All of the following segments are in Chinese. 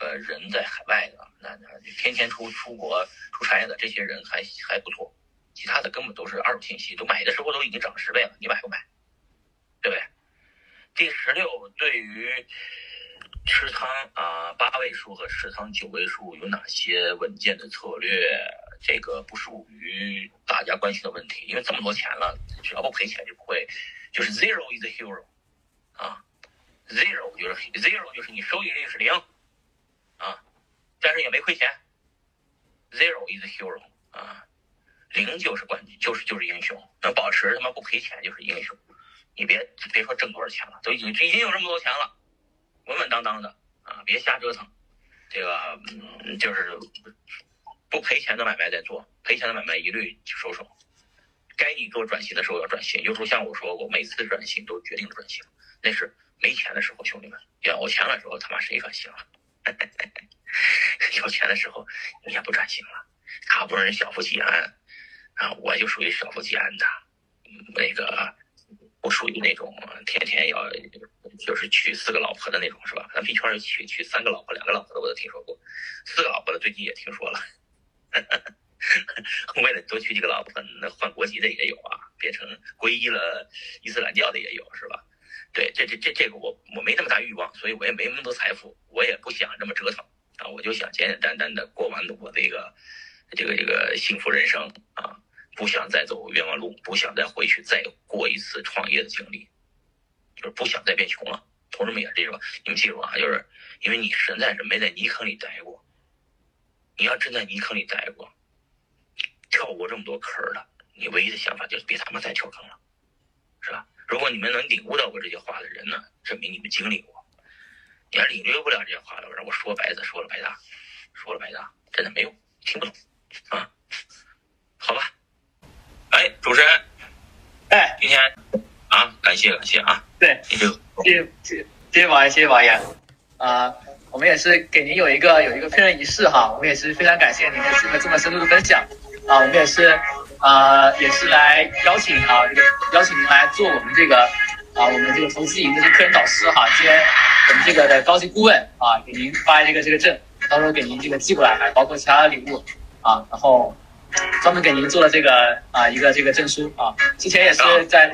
呃人在海外的，那那就天天出出国出差的这些人还还不错，其他的根本都是二手信息，都买的时候都已经涨十倍了，你买不买？对不对？第十六，对于持仓啊八位数和持仓九位数有哪些稳健的策略？这个不属于大家关心的问题，因为这么多钱了，只要不赔钱就不会，就是 zero is a hero 啊，zero 就是 zero 就是你收益率是零啊，但是也没亏钱，zero is hero 啊，零就是冠军，就是就是英雄，能保持他妈不赔钱就是英雄。你别别说挣多少钱了，都已经已经有这么多钱了，稳稳当当的啊，别瞎折腾。这个嗯，就是不赔钱的买卖再做，赔钱的买卖一律收手。该你做转型的时候要转型，就如像我说过，每次转型都决定了转型，那是没钱的时候，兄弟们，有钱的时候他妈谁转型啊？有钱的时候你也不转型了，好不容易小富即安啊，我就属于小富即安的，那个。不属于那种天天要就是娶四个老婆的那种，是吧？咱币圈娶娶三个老婆、两个老婆的我都听说过，四个老婆的最近也听说了。为了多娶几个老婆，那换国籍的也有啊，变成皈依了伊斯兰教的也有，是吧？对，这这这这个我我没那么大欲望，所以我也没那么多财富，我也不想这么折腾啊，我就想简简单单的过完我这个这个这个幸福人生啊。不想再走冤枉路，不想再回去再过一次创业的经历，就是不想再变穷了。同志们也是这种，你们记住啊，就是因为你实在是没在泥坑里待过，你要真在泥坑里待过，跳过这么多坑了，你唯一的想法就是别他妈再跳坑了，如果你们能领悟到我这些话的人呢，证明你们经历过；你要领略不了这些话的，让我说白的说了白搭，说了白搭，真的没用，听不懂啊？好吧。哎，主持人，哎，今天啊，感谢感谢啊，对，谢谢谢谢谢谢王爷，谢谢王爷，啊，我们也是给您有一个有一个确认仪式哈，我们也是非常感谢您的这么这么深度的分享，啊，我们也是啊，也是来邀请啊，这个邀请您来做我们这个啊，我们这个投资营的这个客人导师哈，兼我们这个的高级顾问啊，给您发一个这个证，到时候给您这个寄过来，还包括其他的礼物啊，然后。专门给您做了这个啊一个这个证书啊，之前也是在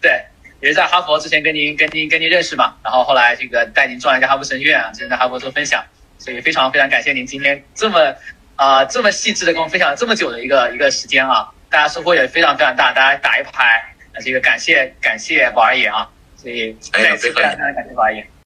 对，也是在哈佛之前跟您跟您跟您认识嘛，然后后来这个带您转了一下哈佛神院啊，之前在哈佛做分享，所以非常非常感谢您今天这么啊这么细致的跟我分享了这么久的一个一个时间啊，大家收获也非常非常大，大家打一排啊这个感谢感谢宝儿爷啊，所以再次非常非常感谢宝儿爷。